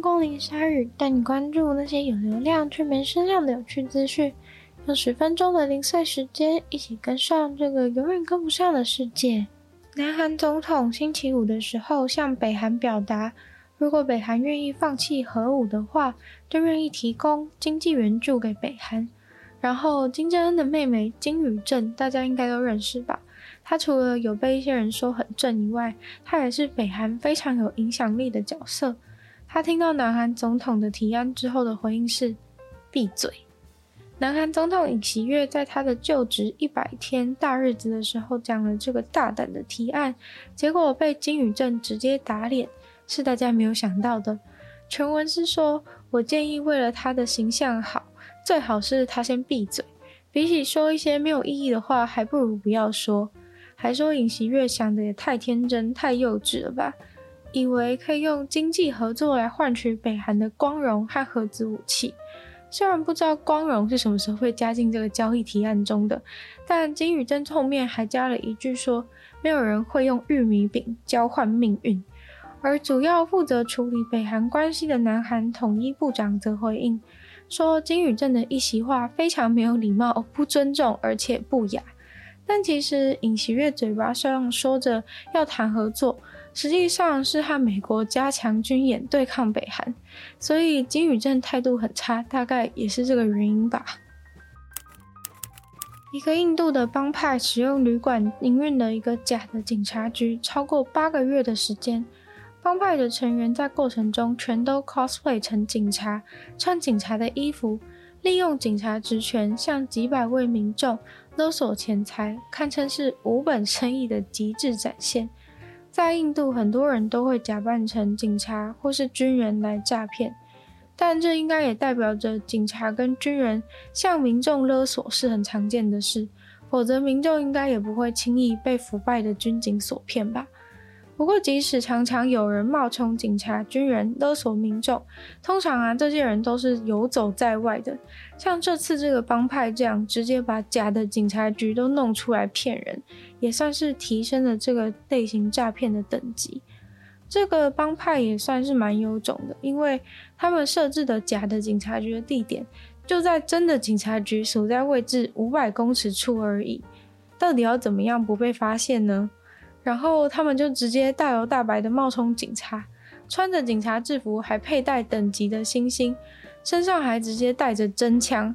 光临鲨语带你关注那些有流量却没声量的有趣资讯，用十分钟的零碎时间，一起跟上这个永远跟不上的世界。南韩总统星期五的时候向北韩表达，如果北韩愿意放弃核武的话，就愿意提供经济援助给北韩。然后金正恩的妹妹金宇正，大家应该都认识吧？她除了有被一些人说很正以外，她也是北韩非常有影响力的角色。他听到南韩总统的提案之后的回应是：闭嘴。南韩总统尹锡悦在他的就职一百天大日子的时候讲了这个大胆的提案，结果被金宇正直接打脸，是大家没有想到的。全文是说：我建议为了他的形象好。最好是他先闭嘴，比起说一些没有意义的话，还不如不要说。还说尹锡悦想的也太天真、太幼稚了吧？以为可以用经济合作来换取北韩的光荣和核子武器。虽然不知道光荣是什么时候会加进这个交易提案中的，但金宇正后面还加了一句说：没有人会用玉米饼交换命运。而主要负责处理北韩关系的南韩统一部长则回应。说金宇正的一席话非常没有礼貌、不尊重，而且不雅。但其实尹锡悦嘴巴上说着要谈合作，实际上是和美国加强军演对抗北韩，所以金宇镇态度很差，大概也是这个原因吧。一个印度的帮派使用旅馆营运了一个假的警察局，超过八个月的时间。帮派的成员在过程中全都 cosplay 成警察，穿警察的衣服，利用警察职权向几百位民众勒索钱财，堪称是无本生意的极致展现。在印度，很多人都会假扮成警察或是军人来诈骗，但这应该也代表着警察跟军人向民众勒索是很常见的事，否则民众应该也不会轻易被腐败的军警所骗吧。不过，即使常常有人冒充警察、军人勒索民众，通常啊，这些人都是游走在外的。像这次这个帮派这样，直接把假的警察局都弄出来骗人，也算是提升了这个类型诈骗的等级。这个帮派也算是蛮有种的，因为他们设置的假的警察局的地点，就在真的警察局所在位置五百公尺处而已。到底要怎么样不被发现呢？然后他们就直接大摇大摆的冒充警察，穿着警察制服，还佩戴等级的星星，身上还直接带着真枪。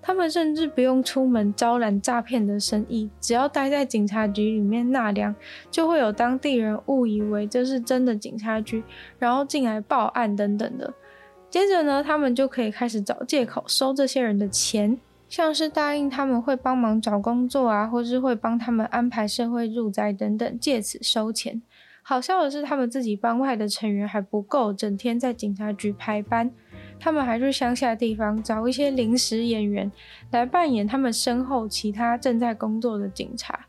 他们甚至不用出门招揽诈骗的生意，只要待在警察局里面纳凉，就会有当地人误以为这是真的警察局，然后进来报案等等的。接着呢，他们就可以开始找借口收这些人的钱。像是答应他们会帮忙找工作啊，或是会帮他们安排社会住宅等等，借此收钱。好笑的是，他们自己帮派的成员还不够，整天在警察局排班，他们还去乡下地方找一些临时演员来扮演他们身后其他正在工作的警察，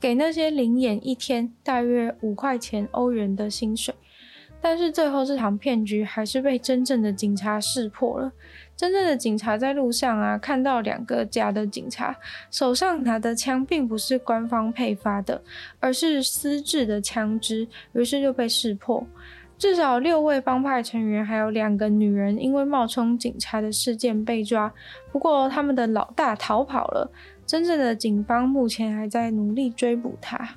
给那些临演一天大约五块钱欧元的薪水。但是最后这场骗局还是被真正的警察识破了。真正的警察在路上啊，看到两个假的警察，手上拿的枪并不是官方配发的，而是私制的枪支，于是就被识破。至少六位帮派成员，还有两个女人，因为冒充警察的事件被抓。不过他们的老大逃跑了，真正的警方目前还在努力追捕他。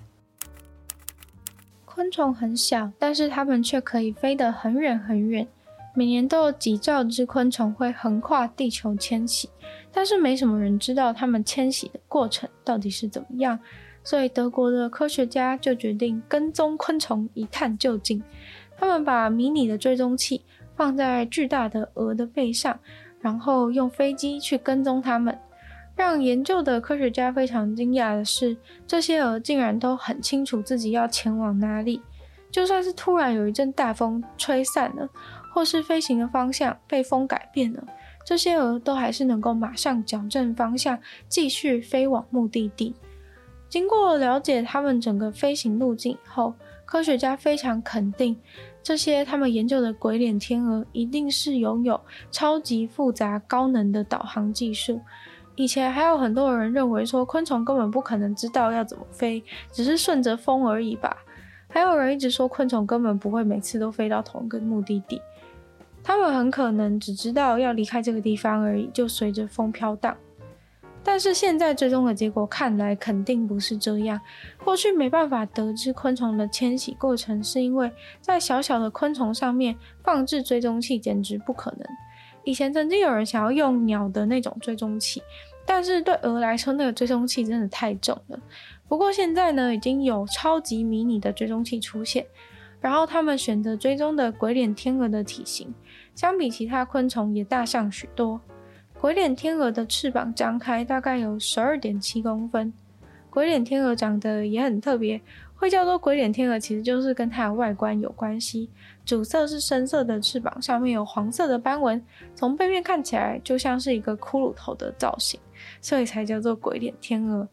昆虫很小，但是它们却可以飞得很远很远。每年都有几兆只昆虫会横跨地球迁徙，但是没什么人知道它们迁徙的过程到底是怎么样，所以德国的科学家就决定跟踪昆虫一探究竟。他们把迷你的追踪器放在巨大的鹅的背上，然后用飞机去跟踪它们。让研究的科学家非常惊讶的是，这些鹅竟然都很清楚自己要前往哪里，就算是突然有一阵大风吹散了。或是飞行的方向被风改变了，这些鹅都还是能够马上矫正方向，继续飞往目的地。经过了解他们整个飞行路径以后，科学家非常肯定，这些他们研究的鬼脸天鹅一定是拥有超级复杂高能的导航技术。以前还有很多人认为说，昆虫根本不可能知道要怎么飞，只是顺着风而已吧。还有人一直说，昆虫根本不会每次都飞到同一个目的地。他们很可能只知道要离开这个地方而已，就随着风飘荡。但是现在追踪的结果看来肯定不是这样。过去没办法得知昆虫的迁徙过程，是因为在小小的昆虫上面放置追踪器简直不可能。以前曾经有人想要用鸟的那种追踪器，但是对鹅来说，那个追踪器真的太重了。不过现在呢，已经有超级迷你的追踪器出现，然后他们选择追踪的鬼脸天鹅的体型，相比其他昆虫也大上许多。鬼脸天鹅的翅膀张开大概有十二点七公分。鬼脸天鹅长得也很特别，会叫做鬼脸天鹅，其实就是跟它的外观有关系。主色是深色的翅膀，上面有黄色的斑纹，从背面看起来就像是一个骷髅头的造型，所以才叫做鬼脸天鹅。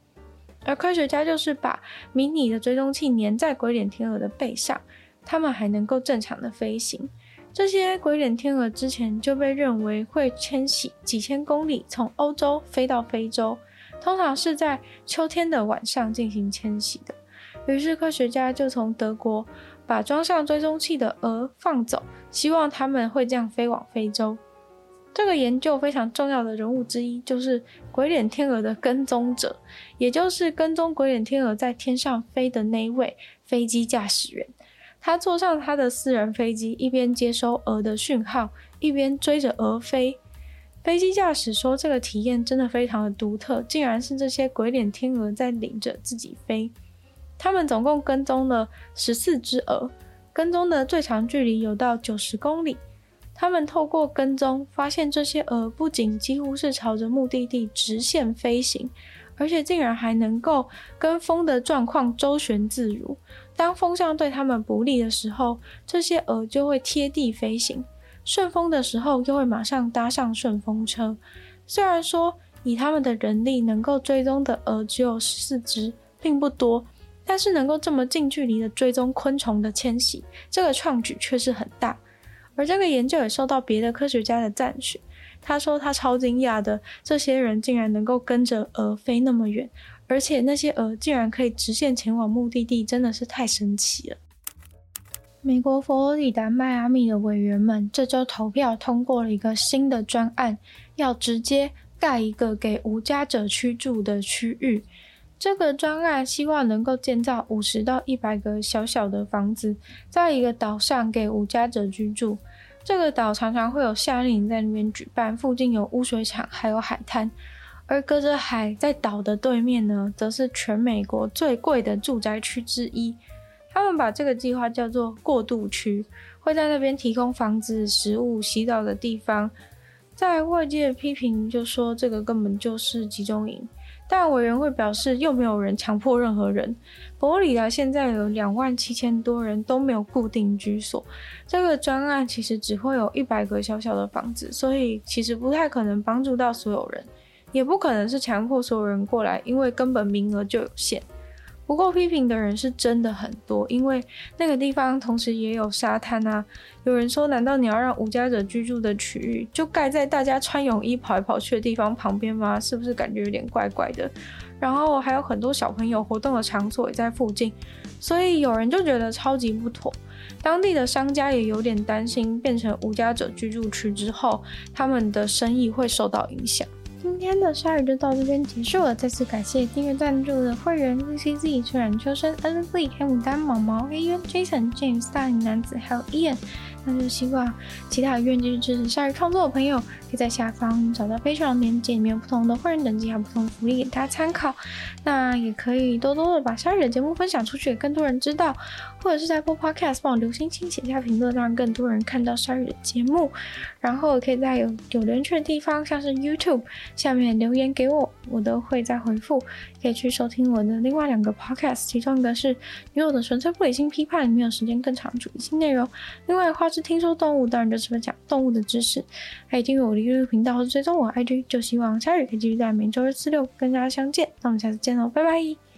而科学家就是把迷你的追踪器粘在鬼脸天鹅的背上，它们还能够正常的飞行。这些鬼脸天鹅之前就被认为会迁徙几千公里，从欧洲飞到非洲，通常是在秋天的晚上进行迁徙的。于是科学家就从德国把装上追踪器的鹅放走，希望它们会这样飞往非洲。这个研究非常重要的人物之一就是鬼脸天鹅的跟踪者，也就是跟踪鬼脸天鹅在天上飞的那一位飞机驾驶员。他坐上他的私人飞机，一边接收鹅的讯号，一边追着鹅飞。飞机驾驶说，这个体验真的非常的独特，竟然是这些鬼脸天鹅在领着自己飞。他们总共跟踪了十四只鹅，跟踪的最长距离有到九十公里。他们透过跟踪，发现这些鹅不仅几乎是朝着目的地直线飞行，而且竟然还能够跟风的状况周旋自如。当风向对他们不利的时候，这些鹅就会贴地飞行；顺风的时候，又会马上搭上顺风车。虽然说以他们的人力能够追踪的鹅只有十四只，并不多，但是能够这么近距离的追踪昆虫的迁徙，这个创举却是很大。而这个研究也受到别的科学家的赞许。他说他超惊讶的，这些人竟然能够跟着鹅飞那么远。而且那些鹅竟然可以直线前往目的地，真的是太神奇了。美国佛罗里达迈阿密的委员们这周投票通过了一个新的专案，要直接盖一个给无家者居住的区域。这个专案希望能够建造五十到一百个小小的房子，在一个岛上给无家者居住。这个岛常常会有夏令营在那边举办，附近有污水厂，还有海滩。而隔着海，在岛的对面呢，则是全美国最贵的住宅区之一。他们把这个计划叫做过渡区，会在那边提供房子、食物、洗澡的地方。在外界批评就说这个根本就是集中营，但委员会表示又没有人强迫任何人。佛罗里达现在有两万七千多人都没有固定居所，这个专案其实只会有一百个小小的房子，所以其实不太可能帮助到所有人。也不可能是强迫所有人过来，因为根本名额就有限。不过批评的人是真的很多，因为那个地方同时也有沙滩啊。有人说，难道你要让无家者居住的区域就盖在大家穿泳衣跑来跑去的地方旁边吗？是不是感觉有点怪怪的？然后还有很多小朋友活动的场所也在附近，所以有人就觉得超级不妥。当地的商家也有点担心，变成无家者居住区之后，他们的生意会受到影响。今天的鲨鱼就到这边结束了，再次感谢订阅赞助的会员 ZCZ、春然秋生、NZ、黑牡丹、毛毛、A N、Jason、James、大龄男子，还有 Ian。那就希望其他愿意继续支持鲨鱼创作的朋友，可以在下方找到 Patreon 的链接，里面不同的会员等级，还有不同的福利给大家参考。那也可以多多的把鲨鱼的节目分享出去，给更多人知道，或者是在播 Podcast 帮我留星星、写下评论，让更多人看到鲨鱼的节目。然后可以在有有留言区的地方，像是 YouTube 下面留言给我，我都会再回复。可以去收听我的另外两个 Podcast，其中一个是《女友的纯粹不理性批判》，没有时间更长主理性内容。另外花枝听说动物，当然就是分享动物的知识。还有订阅我的 YouTube 频道或追踪我 IG，就希望下日可以继续在每周日、四、六跟大家相见。那我们下次见喽，拜拜。